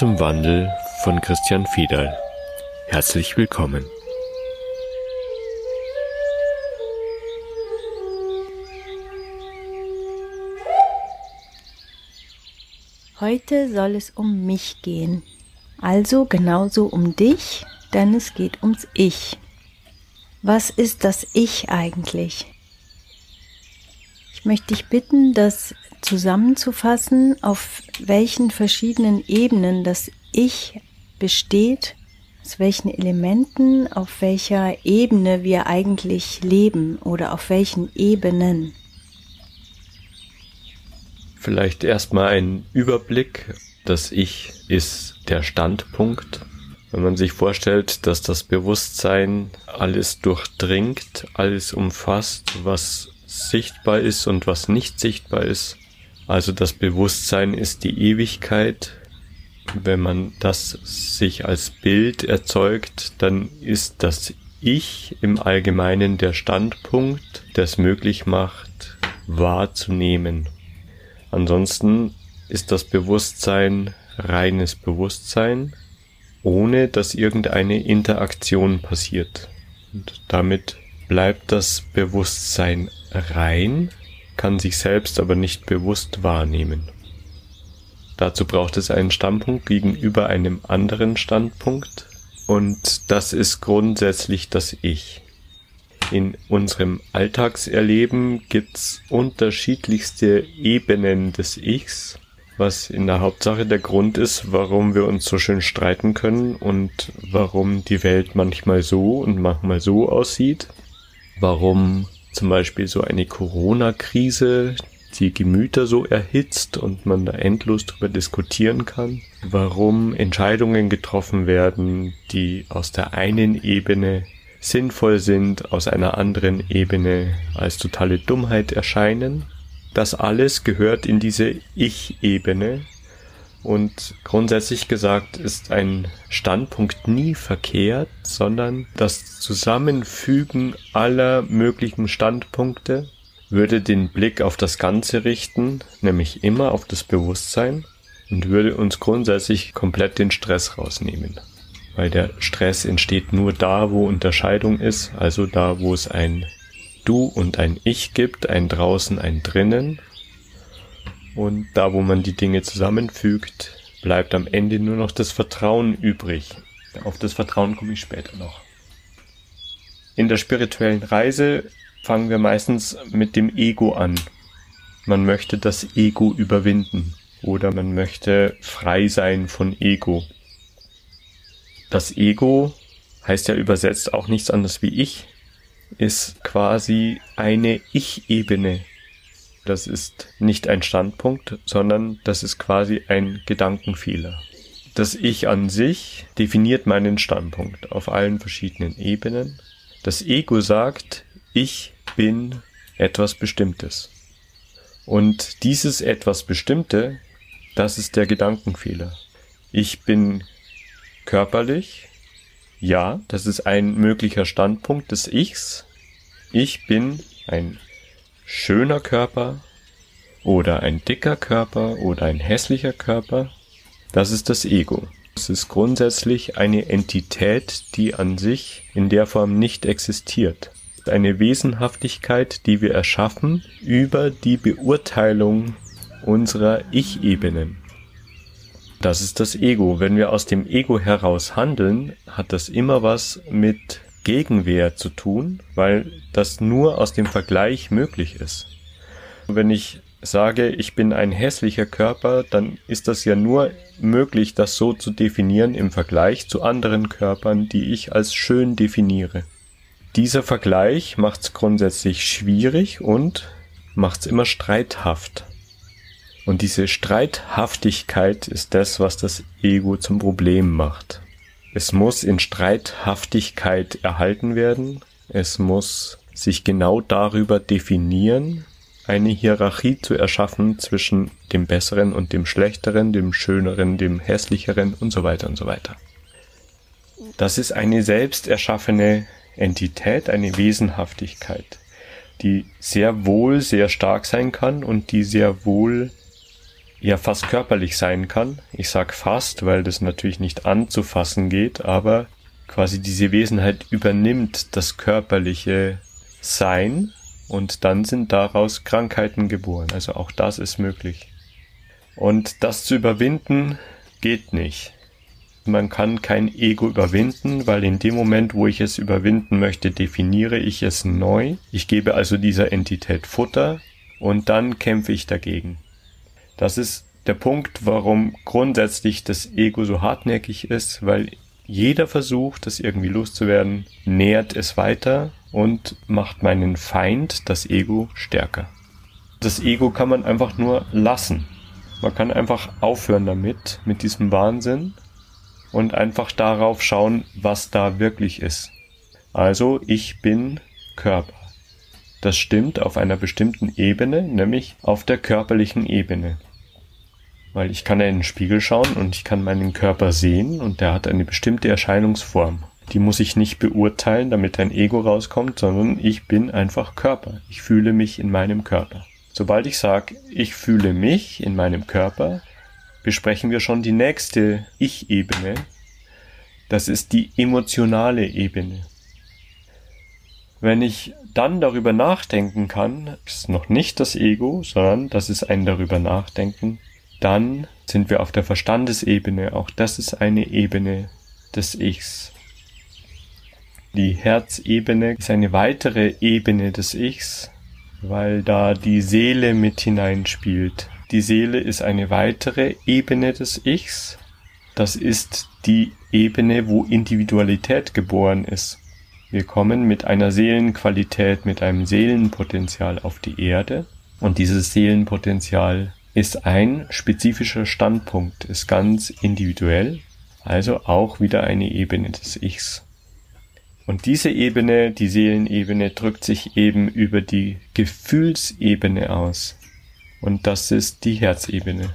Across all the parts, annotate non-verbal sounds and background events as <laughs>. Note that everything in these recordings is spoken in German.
Zum Wandel von Christian Fiedal. Herzlich willkommen. Heute soll es um mich gehen. Also genauso um dich, denn es geht ums Ich. Was ist das Ich eigentlich? Ich möchte dich bitten, das zusammenzufassen, auf welchen verschiedenen Ebenen das Ich besteht, aus welchen Elementen, auf welcher Ebene wir eigentlich leben oder auf welchen Ebenen. Vielleicht erstmal ein Überblick. Das Ich ist der Standpunkt. Wenn man sich vorstellt, dass das Bewusstsein alles durchdringt, alles umfasst, was sichtbar ist und was nicht sichtbar ist. Also das Bewusstsein ist die Ewigkeit. Wenn man das sich als Bild erzeugt, dann ist das Ich im Allgemeinen der Standpunkt, der es möglich macht, wahrzunehmen. Ansonsten ist das Bewusstsein reines Bewusstsein, ohne dass irgendeine Interaktion passiert. Und damit bleibt das Bewusstsein rein, kann sich selbst aber nicht bewusst wahrnehmen. Dazu braucht es einen Standpunkt gegenüber einem anderen Standpunkt und das ist grundsätzlich das Ich. In unserem Alltagserleben gibt's unterschiedlichste Ebenen des Ichs, was in der Hauptsache der Grund ist, warum wir uns so schön streiten können und warum die Welt manchmal so und manchmal so aussieht, warum zum Beispiel so eine Corona-Krise die Gemüter so erhitzt und man da endlos drüber diskutieren kann, warum Entscheidungen getroffen werden, die aus der einen Ebene sinnvoll sind, aus einer anderen Ebene als totale Dummheit erscheinen. Das alles gehört in diese Ich-Ebene und grundsätzlich gesagt ist ein Standpunkt nie verkehrt, sondern das Zusammenfügen aller möglichen Standpunkte würde den Blick auf das Ganze richten, nämlich immer auf das Bewusstsein und würde uns grundsätzlich komplett den Stress rausnehmen. Weil der Stress entsteht nur da, wo Unterscheidung ist, also da, wo es ein Du und ein Ich gibt, ein draußen, ein drinnen und da, wo man die Dinge zusammenfügt, bleibt am Ende nur noch das Vertrauen übrig. Auf das Vertrauen komme ich später noch. In der spirituellen Reise fangen wir meistens mit dem Ego an. Man möchte das Ego überwinden oder man möchte frei sein von Ego. Das Ego heißt ja übersetzt auch nichts anderes wie ich, ist quasi eine Ich-Ebene, das ist nicht ein Standpunkt, sondern das ist quasi ein Gedankenfehler. Das Ich an sich definiert meinen Standpunkt auf allen verschiedenen Ebenen. Das Ego sagt, ich bin etwas Bestimmtes. Und dieses etwas Bestimmte, das ist der Gedankenfehler. Ich bin körperlich, ja, das ist ein möglicher Standpunkt des Ichs. Ich bin ein schöner Körper oder ein dicker Körper oder ein hässlicher Körper, das ist das Ego. Es ist grundsätzlich eine Entität, die an sich in der Form nicht existiert. Eine Wesenhaftigkeit, die wir erschaffen über die Beurteilung unserer Ich-Ebenen. Das ist das Ego. Wenn wir aus dem Ego heraus handeln, hat das immer was mit Gegenwehr zu tun, weil das nur aus dem Vergleich möglich ist. Wenn ich sage, ich bin ein hässlicher Körper, dann ist das ja nur möglich, das so zu definieren im Vergleich zu anderen Körpern, die ich als schön definiere. Dieser Vergleich macht es grundsätzlich schwierig und macht es immer streithaft. Und diese Streithaftigkeit ist das, was das Ego zum Problem macht. Es muss in Streithaftigkeit erhalten werden. Es muss sich genau darüber definieren, eine Hierarchie zu erschaffen zwischen dem Besseren und dem Schlechteren, dem Schöneren, dem Hässlicheren und so weiter und so weiter. Das ist eine selbst erschaffene Entität, eine Wesenhaftigkeit, die sehr wohl sehr stark sein kann und die sehr wohl ja fast körperlich sein kann. Ich sag fast, weil das natürlich nicht anzufassen geht, aber quasi diese Wesenheit übernimmt das körperliche Sein und dann sind daraus Krankheiten geboren. Also auch das ist möglich. Und das zu überwinden geht nicht. Man kann kein Ego überwinden, weil in dem Moment, wo ich es überwinden möchte, definiere ich es neu. Ich gebe also dieser Entität Futter und dann kämpfe ich dagegen. Das ist der Punkt, warum grundsätzlich das Ego so hartnäckig ist, weil jeder Versuch, das irgendwie loszuwerden, nährt es weiter und macht meinen Feind, das Ego, stärker. Das Ego kann man einfach nur lassen. Man kann einfach aufhören damit, mit diesem Wahnsinn und einfach darauf schauen, was da wirklich ist. Also ich bin Körper. Das stimmt auf einer bestimmten Ebene, nämlich auf der körperlichen Ebene. Weil ich kann in den Spiegel schauen und ich kann meinen Körper sehen und der hat eine bestimmte Erscheinungsform. Die muss ich nicht beurteilen, damit ein Ego rauskommt, sondern ich bin einfach Körper. Ich fühle mich in meinem Körper. Sobald ich sage, ich fühle mich in meinem Körper, besprechen wir schon die nächste Ich-Ebene. Das ist die emotionale Ebene. Wenn ich dann darüber nachdenken kann, ist noch nicht das Ego, sondern das ist ein darüber nachdenken, dann sind wir auf der Verstandesebene. Auch das ist eine Ebene des Ichs. Die Herzebene ist eine weitere Ebene des Ichs, weil da die Seele mit hineinspielt. Die Seele ist eine weitere Ebene des Ichs. Das ist die Ebene, wo Individualität geboren ist. Wir kommen mit einer Seelenqualität, mit einem Seelenpotenzial auf die Erde und dieses Seelenpotenzial ist ein spezifischer Standpunkt, ist ganz individuell, also auch wieder eine Ebene des Ichs. Und diese Ebene, die Seelenebene, drückt sich eben über die Gefühlsebene aus. Und das ist die Herzebene.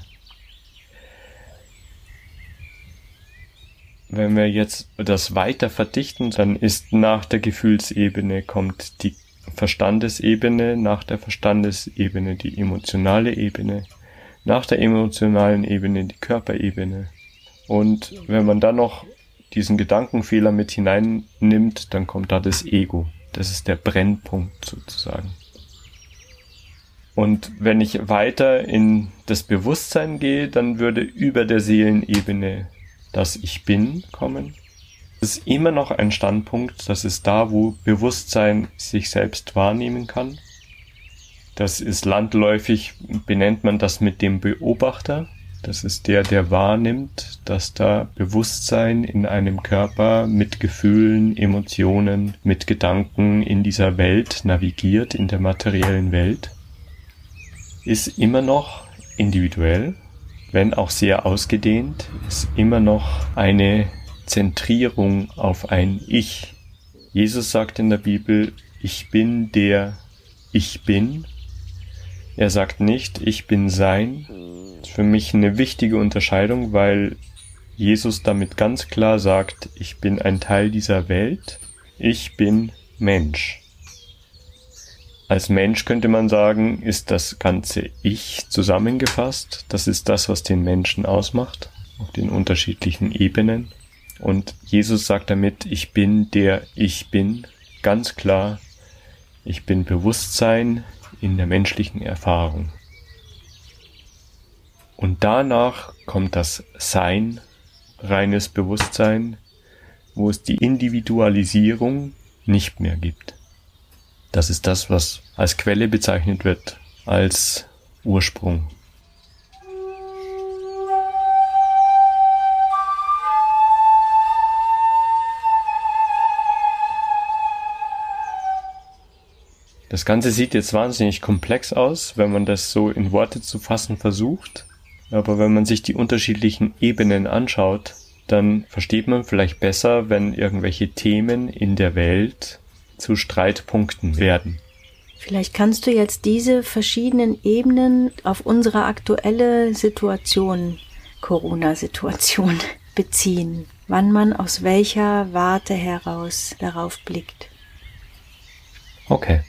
Wenn wir jetzt das weiter verdichten, dann ist nach der Gefühlsebene kommt die Verstandesebene, nach der Verstandesebene die emotionale Ebene, nach der emotionalen Ebene die Körperebene. Und wenn man dann noch diesen Gedankenfehler mit hineinnimmt, dann kommt da das Ego. Das ist der Brennpunkt sozusagen. Und wenn ich weiter in das Bewusstsein gehe, dann würde über der Seelenebene das Ich Bin kommen. Das ist immer noch ein Standpunkt, das ist da, wo Bewusstsein sich selbst wahrnehmen kann. Das ist landläufig, benennt man das mit dem Beobachter. Das ist der, der wahrnimmt, dass da Bewusstsein in einem Körper mit Gefühlen, Emotionen, mit Gedanken in dieser Welt navigiert, in der materiellen Welt ist immer noch individuell, wenn auch sehr ausgedehnt, ist immer noch eine Zentrierung auf ein Ich. Jesus sagt in der Bibel, ich bin der Ich bin. Er sagt nicht, ich bin sein. Das ist für mich eine wichtige Unterscheidung, weil Jesus damit ganz klar sagt, ich bin ein Teil dieser Welt, ich bin Mensch. Als Mensch könnte man sagen, ist das ganze Ich zusammengefasst. Das ist das, was den Menschen ausmacht, auf den unterschiedlichen Ebenen. Und Jesus sagt damit, ich bin der Ich bin, ganz klar, ich bin Bewusstsein in der menschlichen Erfahrung. Und danach kommt das Sein, reines Bewusstsein, wo es die Individualisierung nicht mehr gibt. Das ist das, was als Quelle bezeichnet wird, als Ursprung. Das Ganze sieht jetzt wahnsinnig komplex aus, wenn man das so in Worte zu fassen versucht. Aber wenn man sich die unterschiedlichen Ebenen anschaut, dann versteht man vielleicht besser, wenn irgendwelche Themen in der Welt zu Streitpunkten werden. Vielleicht kannst du jetzt diese verschiedenen Ebenen auf unsere aktuelle Situation, Corona-Situation, <laughs> beziehen, wann man aus welcher Warte heraus darauf blickt. Okay.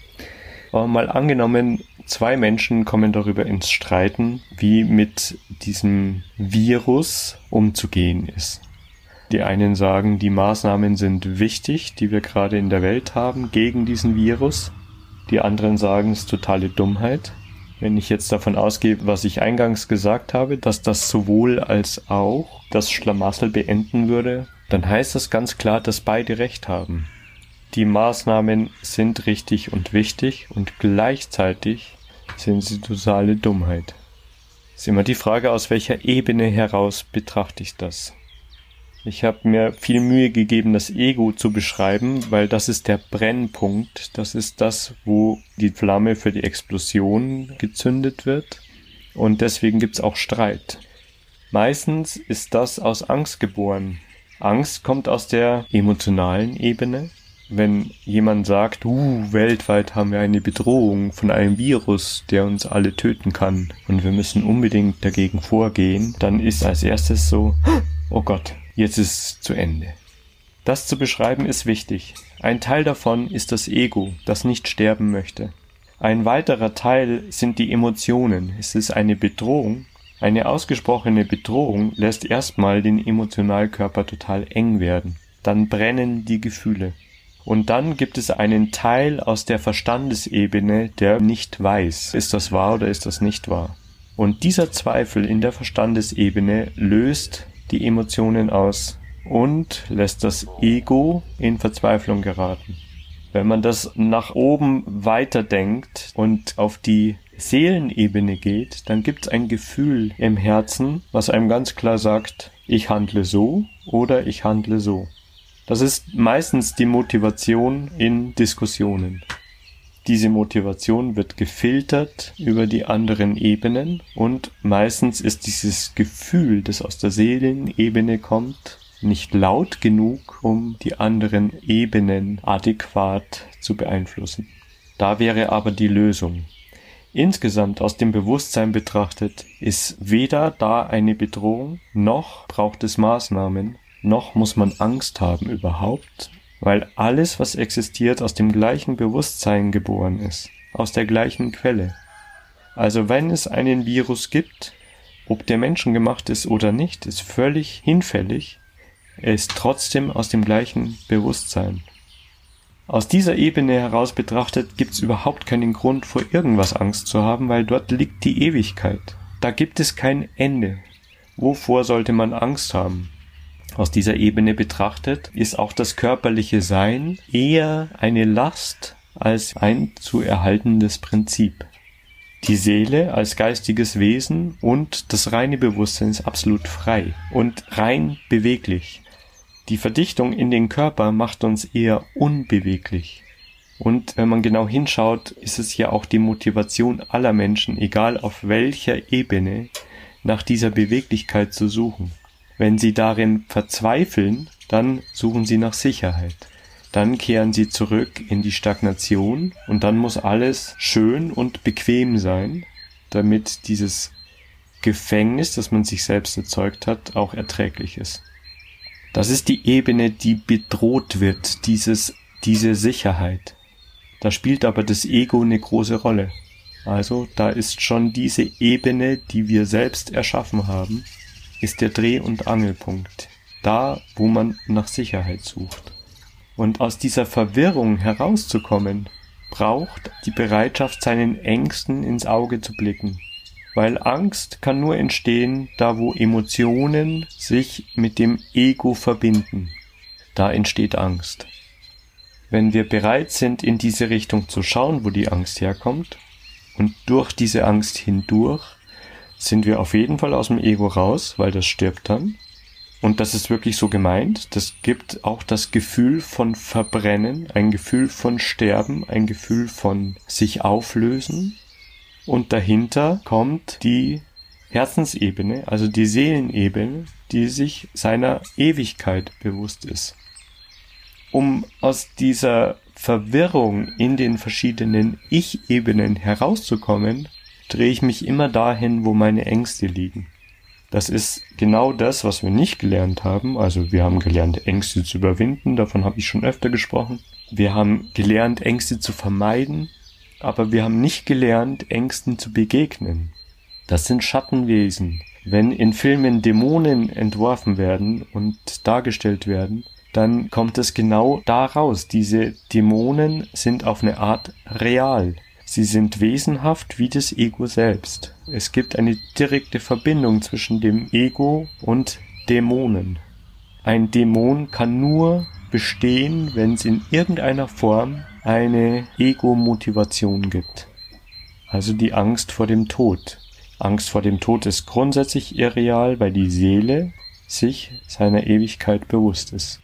Aber mal angenommen, zwei Menschen kommen darüber ins Streiten, wie mit diesem Virus umzugehen ist. Die einen sagen, die Maßnahmen sind wichtig, die wir gerade in der Welt haben gegen diesen Virus. Die anderen sagen, es ist totale Dummheit. Wenn ich jetzt davon ausgehe, was ich eingangs gesagt habe, dass das sowohl als auch das Schlamassel beenden würde, dann heißt das ganz klar, dass beide recht haben. Die Maßnahmen sind richtig und wichtig und gleichzeitig sind sie totale Dummheit. Ist immer die Frage, aus welcher Ebene heraus betrachte ich das. Ich habe mir viel Mühe gegeben, das Ego zu beschreiben, weil das ist der Brennpunkt, das ist das, wo die Flamme für die Explosion gezündet wird und deswegen gibt's auch Streit. Meistens ist das aus Angst geboren. Angst kommt aus der emotionalen Ebene. Wenn jemand sagt, uh, weltweit haben wir eine Bedrohung von einem Virus, der uns alle töten kann und wir müssen unbedingt dagegen vorgehen, dann ist als erstes so, oh Gott, jetzt ist es zu Ende. Das zu beschreiben ist wichtig. Ein Teil davon ist das Ego, das nicht sterben möchte. Ein weiterer Teil sind die Emotionen. Es ist eine Bedrohung. Eine ausgesprochene Bedrohung lässt erstmal den Emotionalkörper total eng werden. Dann brennen die Gefühle. Und dann gibt es einen Teil aus der Verstandesebene, der nicht weiß, ist das wahr oder ist das nicht wahr. Und dieser Zweifel in der Verstandesebene löst die Emotionen aus und lässt das Ego in Verzweiflung geraten. Wenn man das nach oben weiterdenkt und auf die Seelenebene geht, dann gibt es ein Gefühl im Herzen, was einem ganz klar sagt, ich handle so oder ich handle so. Das ist meistens die Motivation in Diskussionen. Diese Motivation wird gefiltert über die anderen Ebenen und meistens ist dieses Gefühl, das aus der Seelenebene kommt, nicht laut genug, um die anderen Ebenen adäquat zu beeinflussen. Da wäre aber die Lösung. Insgesamt aus dem Bewusstsein betrachtet ist weder da eine Bedrohung, noch braucht es Maßnahmen, noch muss man Angst haben überhaupt, weil alles, was existiert, aus dem gleichen Bewusstsein geboren ist, aus der gleichen Quelle. Also wenn es einen Virus gibt, ob der menschengemacht ist oder nicht, ist völlig hinfällig, er ist trotzdem aus dem gleichen Bewusstsein. Aus dieser Ebene heraus betrachtet gibt es überhaupt keinen Grund vor irgendwas Angst zu haben, weil dort liegt die Ewigkeit. Da gibt es kein Ende. Wovor sollte man Angst haben? Aus dieser Ebene betrachtet ist auch das körperliche Sein eher eine Last als ein zu erhaltendes Prinzip. Die Seele als geistiges Wesen und das reine Bewusstsein ist absolut frei und rein beweglich. Die Verdichtung in den Körper macht uns eher unbeweglich. Und wenn man genau hinschaut, ist es ja auch die Motivation aller Menschen, egal auf welcher Ebene, nach dieser Beweglichkeit zu suchen. Wenn sie darin verzweifeln, dann suchen sie nach Sicherheit. Dann kehren sie zurück in die Stagnation und dann muss alles schön und bequem sein, damit dieses Gefängnis, das man sich selbst erzeugt hat, auch erträglich ist. Das ist die Ebene, die bedroht wird, dieses, diese Sicherheit. Da spielt aber das Ego eine große Rolle. Also da ist schon diese Ebene, die wir selbst erschaffen haben, ist der Dreh- und Angelpunkt, da, wo man nach Sicherheit sucht. Und aus dieser Verwirrung herauszukommen, braucht die Bereitschaft, seinen Ängsten ins Auge zu blicken. Weil Angst kann nur entstehen, da wo Emotionen sich mit dem Ego verbinden. Da entsteht Angst. Wenn wir bereit sind, in diese Richtung zu schauen, wo die Angst herkommt, und durch diese Angst hindurch, sind wir auf jeden Fall aus dem Ego raus, weil das stirbt dann. Und das ist wirklich so gemeint. Das gibt auch das Gefühl von Verbrennen, ein Gefühl von Sterben, ein Gefühl von sich auflösen. Und dahinter kommt die Herzensebene, also die Seelenebene, die sich seiner Ewigkeit bewusst ist. Um aus dieser Verwirrung in den verschiedenen Ich-Ebenen herauszukommen, drehe ich mich immer dahin, wo meine Ängste liegen. Das ist genau das, was wir nicht gelernt haben. Also wir haben gelernt, Ängste zu überwinden, davon habe ich schon öfter gesprochen. Wir haben gelernt, Ängste zu vermeiden. aber wir haben nicht gelernt, Ängsten zu begegnen. Das sind Schattenwesen. Wenn in Filmen Dämonen entworfen werden und dargestellt werden, dann kommt es genau daraus. Diese Dämonen sind auf eine Art real. Sie sind wesenhaft wie das Ego selbst. Es gibt eine direkte Verbindung zwischen dem Ego und Dämonen. Ein Dämon kann nur bestehen, wenn es in irgendeiner Form eine Ego-Motivation gibt. Also die Angst vor dem Tod. Angst vor dem Tod ist grundsätzlich irreal, weil die Seele sich seiner Ewigkeit bewusst ist.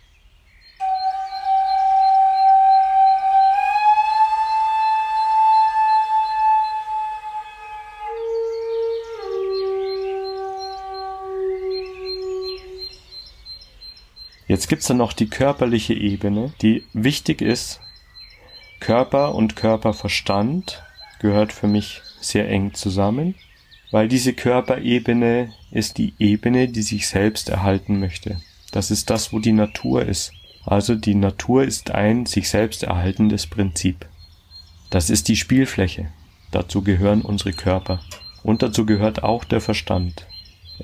Jetzt gibt's dann noch die körperliche Ebene, die wichtig ist. Körper und Körperverstand gehört für mich sehr eng zusammen, weil diese Körperebene ist die Ebene, die sich selbst erhalten möchte. Das ist das, wo die Natur ist. Also die Natur ist ein sich selbst erhaltendes Prinzip. Das ist die Spielfläche. Dazu gehören unsere Körper. Und dazu gehört auch der Verstand.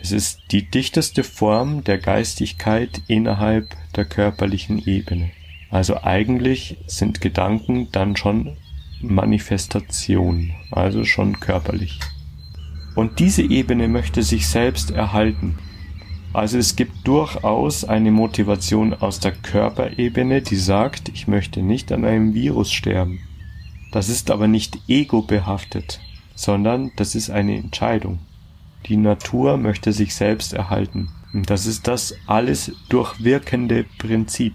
Es ist die dichteste Form der Geistigkeit innerhalb der körperlichen Ebene. Also eigentlich sind Gedanken dann schon Manifestation, also schon körperlich. Und diese Ebene möchte sich selbst erhalten. Also es gibt durchaus eine Motivation aus der Körperebene, die sagt, ich möchte nicht an einem Virus sterben. Das ist aber nicht ego behaftet, sondern das ist eine Entscheidung. Die Natur möchte sich selbst erhalten. Und das ist das alles durchwirkende Prinzip.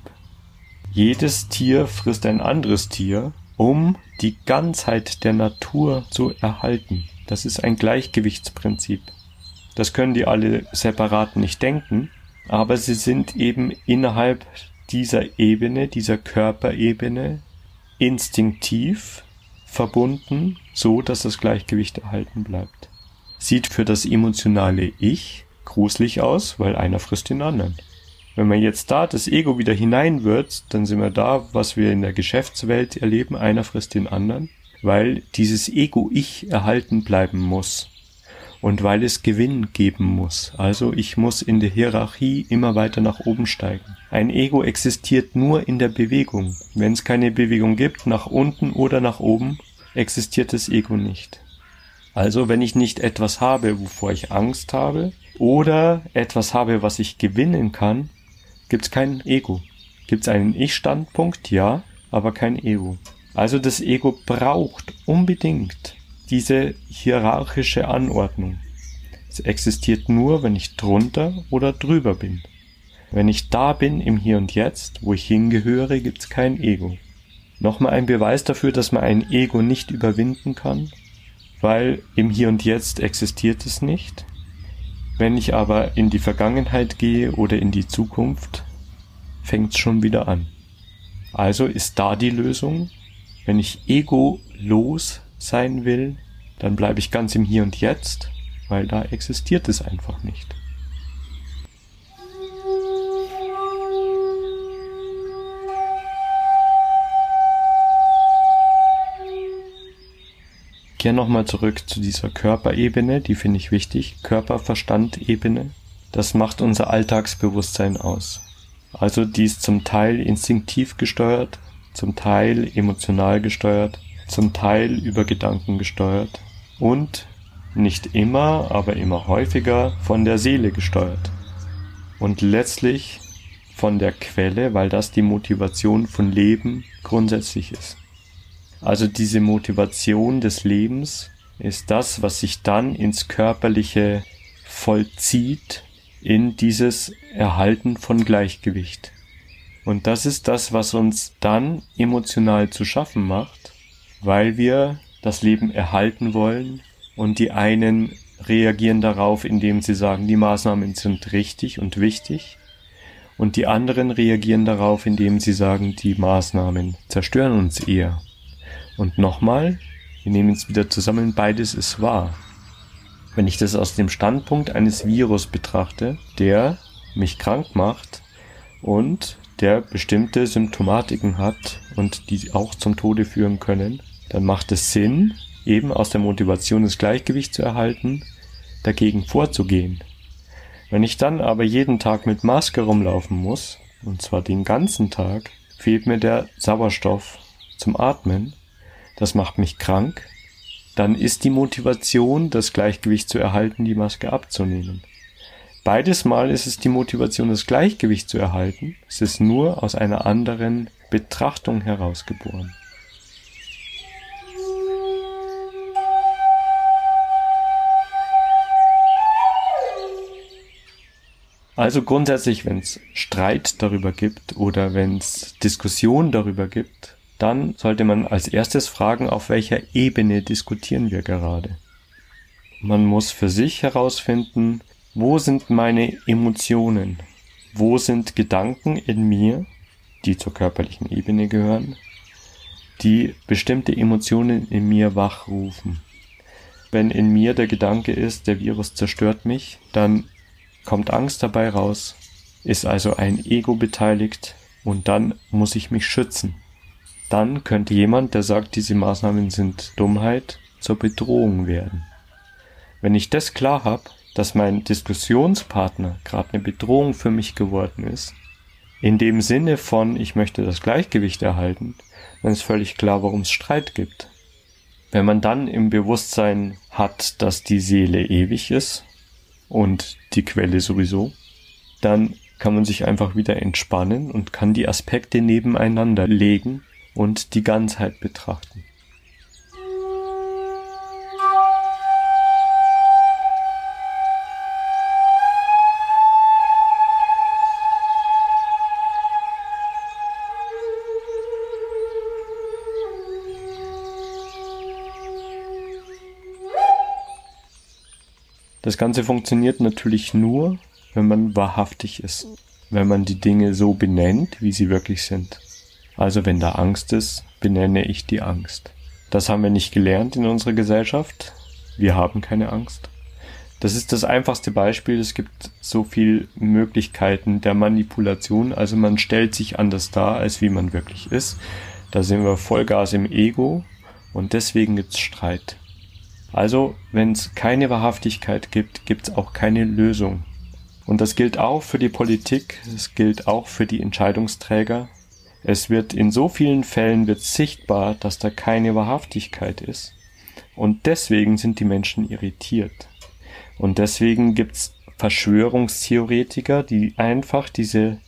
Jedes Tier frisst ein anderes Tier, um die Ganzheit der Natur zu erhalten. Das ist ein Gleichgewichtsprinzip. Das können die alle separat nicht denken, aber sie sind eben innerhalb dieser Ebene, dieser Körperebene instinktiv verbunden, so dass das Gleichgewicht erhalten bleibt sieht für das emotionale Ich gruselig aus, weil einer frisst den anderen. Wenn man jetzt da das Ego wieder hineinwirkt, dann sind wir da, was wir in der Geschäftswelt erleben, einer frisst den anderen, weil dieses Ego-Ich erhalten bleiben muss und weil es Gewinn geben muss. Also ich muss in der Hierarchie immer weiter nach oben steigen. Ein Ego existiert nur in der Bewegung. Wenn es keine Bewegung gibt, nach unten oder nach oben, existiert das Ego nicht. Also wenn ich nicht etwas habe, wovor ich Angst habe, oder etwas habe, was ich gewinnen kann, gibt es kein Ego. Gibt es einen Ich-Standpunkt? Ja, aber kein Ego. Also das Ego braucht unbedingt diese hierarchische Anordnung. Es existiert nur, wenn ich drunter oder drüber bin. Wenn ich da bin im Hier und Jetzt, wo ich hingehöre, gibt es kein Ego. Nochmal ein Beweis dafür, dass man ein Ego nicht überwinden kann, weil im Hier und Jetzt existiert es nicht. Wenn ich aber in die Vergangenheit gehe oder in die Zukunft, fängt es schon wieder an. Also ist da die Lösung. Wenn ich ego-los sein will, dann bleibe ich ganz im Hier und Jetzt, weil da existiert es einfach nicht. Gehe nochmal zurück zu dieser Körperebene, die finde ich wichtig. Körper-Verstand-Ebene. Das macht unser Alltagsbewusstsein aus. Also die ist zum Teil instinktiv gesteuert, zum Teil emotional gesteuert, zum Teil über Gedanken gesteuert und nicht immer, aber immer häufiger von der Seele gesteuert. Und letztlich von der Quelle, weil das die Motivation von Leben grundsätzlich ist. Also diese Motivation des Lebens ist das, was sich dann ins Körperliche vollzieht, in dieses Erhalten von Gleichgewicht. Und das ist das, was uns dann emotional zu schaffen macht, weil wir das Leben erhalten wollen und die einen reagieren darauf, indem sie sagen, die Maßnahmen sind richtig und wichtig und die anderen reagieren darauf, indem sie sagen, die Maßnahmen zerstören uns eher. Und nochmal, wir nehmen es wieder zusammen, beides ist wahr. Wenn ich das aus dem Standpunkt eines Virus betrachte, der mich krank macht und der bestimmte Symptomatiken hat und die auch zum Tode führen können, dann macht es Sinn, eben aus der Motivation das Gleichgewicht zu erhalten, dagegen vorzugehen. Wenn ich dann aber jeden Tag mit Maske rumlaufen muss, und zwar den ganzen Tag, fehlt mir der Sauerstoff zum Atmen, das macht mich krank, dann ist die Motivation, das Gleichgewicht zu erhalten, die Maske abzunehmen. Beides Mal ist es die Motivation, das Gleichgewicht zu erhalten, es ist nur aus einer anderen Betrachtung herausgeboren. Also grundsätzlich, wenn es Streit darüber gibt oder wenn es Diskussion darüber gibt, dann sollte man als erstes fragen, auf welcher Ebene diskutieren wir gerade. Man muss für sich herausfinden, wo sind meine Emotionen? Wo sind Gedanken in mir, die zur körperlichen Ebene gehören, die bestimmte Emotionen in mir wachrufen? Wenn in mir der Gedanke ist, der Virus zerstört mich, dann kommt Angst dabei raus, ist also ein Ego beteiligt und dann muss ich mich schützen. Dann könnte jemand, der sagt, diese Maßnahmen sind Dummheit, zur Bedrohung werden. Wenn ich das klar habe, dass mein Diskussionspartner gerade eine Bedrohung für mich geworden ist, in dem Sinne von, ich möchte das Gleichgewicht erhalten, dann ist völlig klar, warum es Streit gibt. Wenn man dann im Bewusstsein hat, dass die Seele ewig ist und die Quelle sowieso, dann kann man sich einfach wieder entspannen und kann die Aspekte nebeneinander legen und die Ganzheit betrachten. Das Ganze funktioniert natürlich nur, wenn man wahrhaftig ist, wenn man die Dinge so benennt, wie sie wirklich sind. Also wenn da Angst ist, benenne ich die Angst. Das haben wir nicht gelernt in unserer Gesellschaft. Wir haben keine Angst. Das ist das einfachste Beispiel. Es gibt so viel Möglichkeiten der Manipulation. Also man stellt sich anders dar, als wie man wirklich ist. Da sind wir Vollgas im Ego und deswegen gibt's Streit. Also, wenn es keine Wahrhaftigkeit gibt, gibt es auch keine Lösung. Und das gilt auch für die Politik, es gilt auch für die Entscheidungsträger. Es wird in so vielen Fällen wird sichtbar, dass da keine Wahrhaftigkeit ist. Und deswegen sind die Menschen irritiert. Und deswegen gibt's Verschwörungstheoretiker, die einfach diese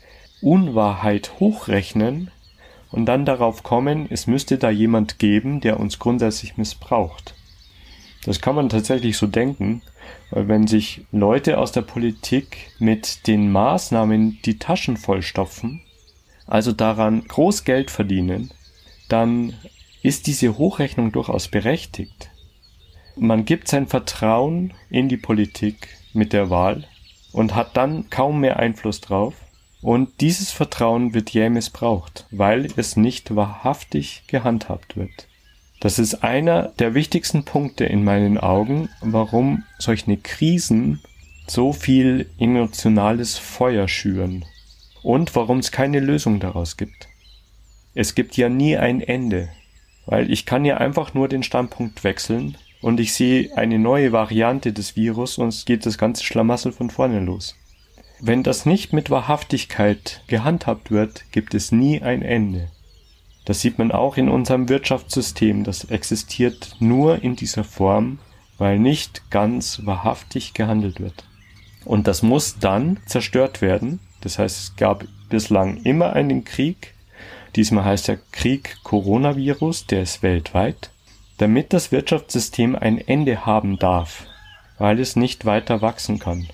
Unwahrheit hochrechnen und dann darauf kommen, es müsste da jemand geben, der uns grundsätzlich missbraucht. Das kann man tatsächlich so denken, weil wenn sich Leute aus der Politik mit den Maßnahmen die Taschen vollstopfen, also daran groß Geld verdienen, dann ist diese Hochrechnung durchaus berechtigt. Man gibt sein Vertrauen in die Politik mit der Wahl und hat dann kaum mehr Einfluss drauf. Und dieses Vertrauen wird jäh missbraucht, weil es nicht wahrhaftig gehandhabt wird. Das ist einer der wichtigsten Punkte in meinen Augen, warum solche Krisen so viel emotionales Feuer schüren und warum es keine Lösung daraus gibt. Es gibt ja nie ein Ende, weil ich kann ja einfach nur den Standpunkt wechseln und ich sehe eine neue Variante des Virus und es geht das ganze Schlamassel von vorne los. Wenn das nicht mit Wahrhaftigkeit gehandhabt wird, gibt es nie ein Ende. Das sieht man auch in unserem Wirtschaftssystem. Das existiert nur in dieser Form, weil nicht ganz wahrhaftig gehandelt wird. Und das muss dann zerstört werden. Das heißt, es gab bislang immer einen Krieg. Diesmal heißt der Krieg Coronavirus, der ist weltweit, damit das Wirtschaftssystem ein Ende haben darf, weil es nicht weiter wachsen kann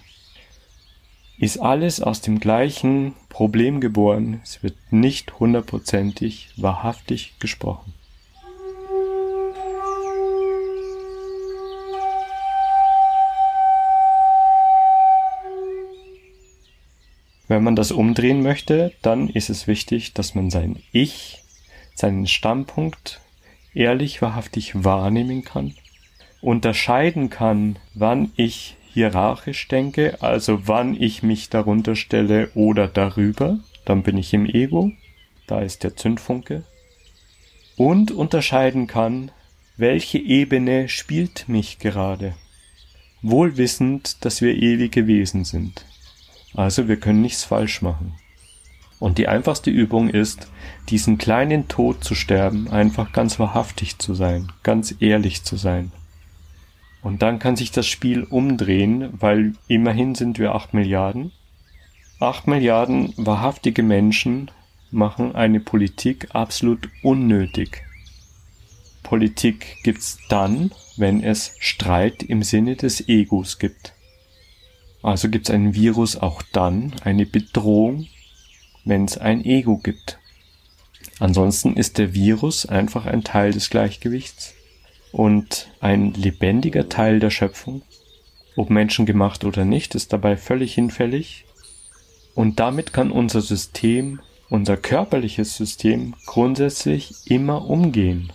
ist alles aus dem gleichen Problem geboren. Es wird nicht hundertprozentig wahrhaftig gesprochen. Wenn man das umdrehen möchte, dann ist es wichtig, dass man sein Ich, seinen Standpunkt ehrlich, wahrhaftig wahrnehmen kann, unterscheiden kann, wann ich hierarchisch denke, also wann ich mich darunter stelle oder darüber, dann bin ich im Ego, da ist der Zündfunke. und unterscheiden kann, welche Ebene spielt mich gerade, wohl wissend, dass wir ewige Wesen sind. Also wir können nichts falsch machen. Und die einfachste Übung ist, diesen kleinen Tod zu sterben, einfach ganz wahrhaftig zu sein, ganz ehrlich zu sein. Und dann kann sich das Spiel umdrehen, weil immerhin sind wir acht Milliarden. Acht Milliarden wahrhaftige Menschen machen eine Politik absolut unnötig. Politik gibt's dann, wenn es Streit im Sinne des Egos gibt. Also gibt's ein Virus auch dann, eine Bedrohung, wenn es ein Ego gibt. Ansonsten ist der Virus einfach ein Teil des Gleichgewichts und ein lebendiger Teil der Schöpfung. Ob menschengemacht oder nicht, ist dabei völlig hinfällig. Und damit kann unser System, unser körperliches System grundsätzlich immer umgehen.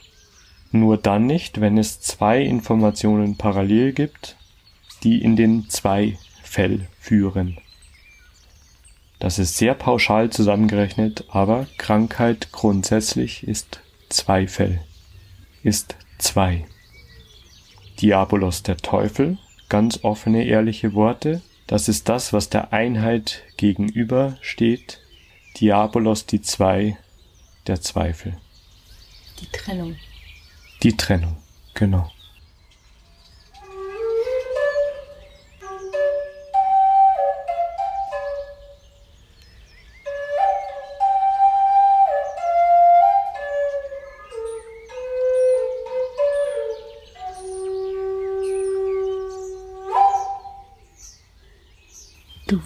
Nur dann nicht, wenn es zwei Informationen parallel gibt, die in den Zweifell führen. Das ist sehr pauschal zusammengerechnet, aber Krankheit grundsätzlich ist Zweifel, ist zwei. Diabolos der Teufel, ganz offene, ehrliche Worte, das ist das, was der Einheit gegenüber steht. Diabolos die zwei, der Zweifel. Die Trennung. Die Trennung, genau.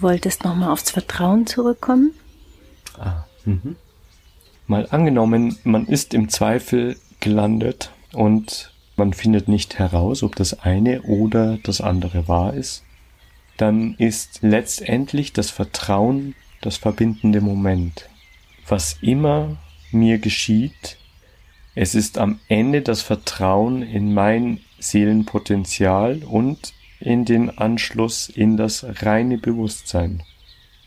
Du wolltest nochmal aufs Vertrauen zurückkommen? Ah, mhm. Mal angenommen, man ist im Zweifel gelandet und man findet nicht heraus, ob das eine oder das andere wahr ist, dann ist letztendlich das Vertrauen das verbindende Moment. Was immer mir geschieht, es ist am Ende das Vertrauen in mein Seelenpotenzial und in den Anschluss in das reine Bewusstsein.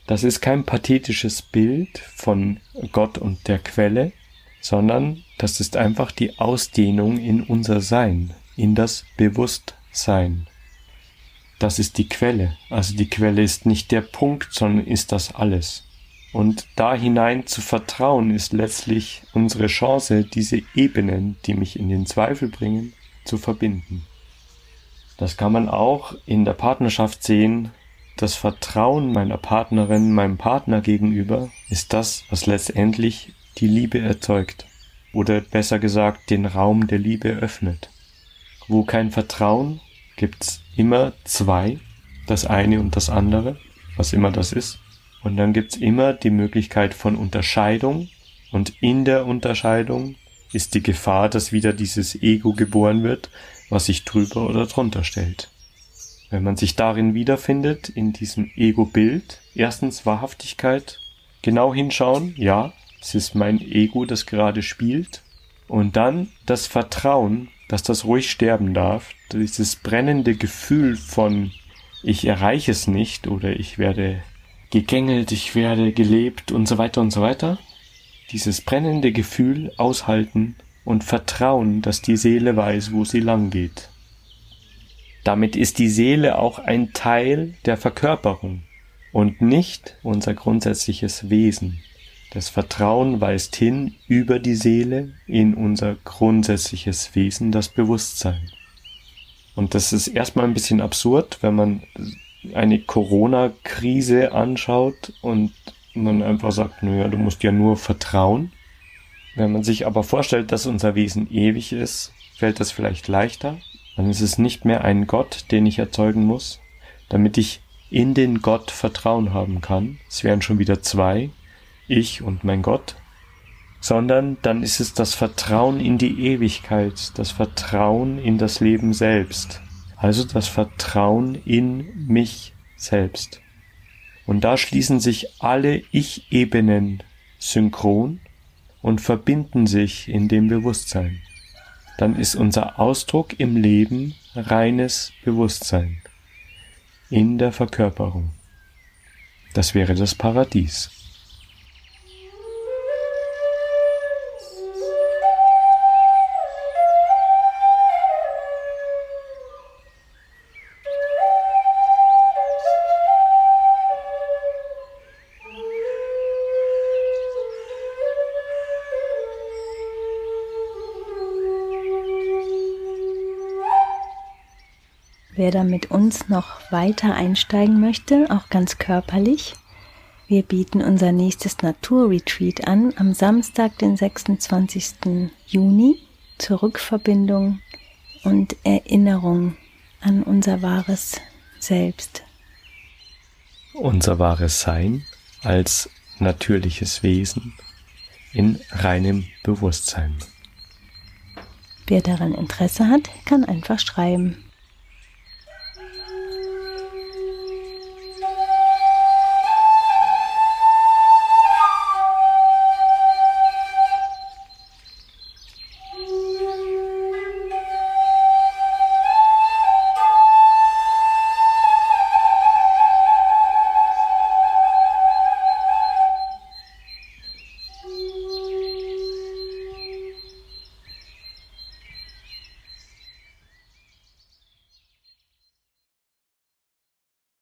Das ist kein pathetisches Bild von Gott und der Quelle, sondern das ist einfach die Ausdehnung in unser Sein, in das Bewusstsein. Das ist die Quelle. Also die Quelle ist nicht der Punkt, sondern ist das alles. Und da hinein zu vertrauen ist letztlich unsere Chance, diese Ebenen, die mich in den Zweifel bringen, zu verbinden. Das kann man auch in der Partnerschaft sehen. Das Vertrauen meiner Partnerin, meinem Partner gegenüber ist das, was letztendlich die Liebe erzeugt. Oder besser gesagt, den Raum der Liebe öffnet. Wo kein Vertrauen, gibt's immer zwei, das eine und das andere, was immer das ist. Und dann gibt's immer die Möglichkeit von Unterscheidung. Und in der Unterscheidung ist die Gefahr, dass wieder dieses Ego geboren wird, was sich drüber oder drunter stellt. Wenn man sich darin wiederfindet, in diesem Ego-Bild, erstens Wahrhaftigkeit, genau hinschauen, ja, es ist mein Ego, das gerade spielt, und dann das Vertrauen, dass das ruhig sterben darf, dieses brennende Gefühl von ich erreiche es nicht oder ich werde gegängelt, ich werde gelebt und so weiter und so weiter. Dieses brennende Gefühl aushalten und vertrauen, dass die Seele weiß, wo sie lang geht. Damit ist die Seele auch ein Teil der Verkörperung und nicht unser grundsätzliches Wesen. Das Vertrauen weist hin über die Seele in unser grundsätzliches Wesen, das Bewusstsein. Und das ist erstmal ein bisschen absurd, wenn man eine Corona-Krise anschaut und man einfach sagt, naja, du musst ja nur vertrauen. Wenn man sich aber vorstellt, dass unser Wesen ewig ist, fällt das vielleicht leichter. Dann ist es nicht mehr ein Gott, den ich erzeugen muss, damit ich in den Gott Vertrauen haben kann. Es wären schon wieder zwei, ich und mein Gott. Sondern dann ist es das Vertrauen in die Ewigkeit, das Vertrauen in das Leben selbst. Also das Vertrauen in mich selbst. Und da schließen sich alle Ich-Ebenen synchron und verbinden sich in dem Bewusstsein. Dann ist unser Ausdruck im Leben reines Bewusstsein in der Verkörperung. Das wäre das Paradies. Wer da mit uns noch weiter einsteigen möchte, auch ganz körperlich, wir bieten unser nächstes Naturretreat an am Samstag, den 26. Juni zur Rückverbindung und Erinnerung an unser wahres Selbst. Unser wahres Sein als natürliches Wesen in reinem Bewusstsein. Wer daran Interesse hat, kann einfach schreiben.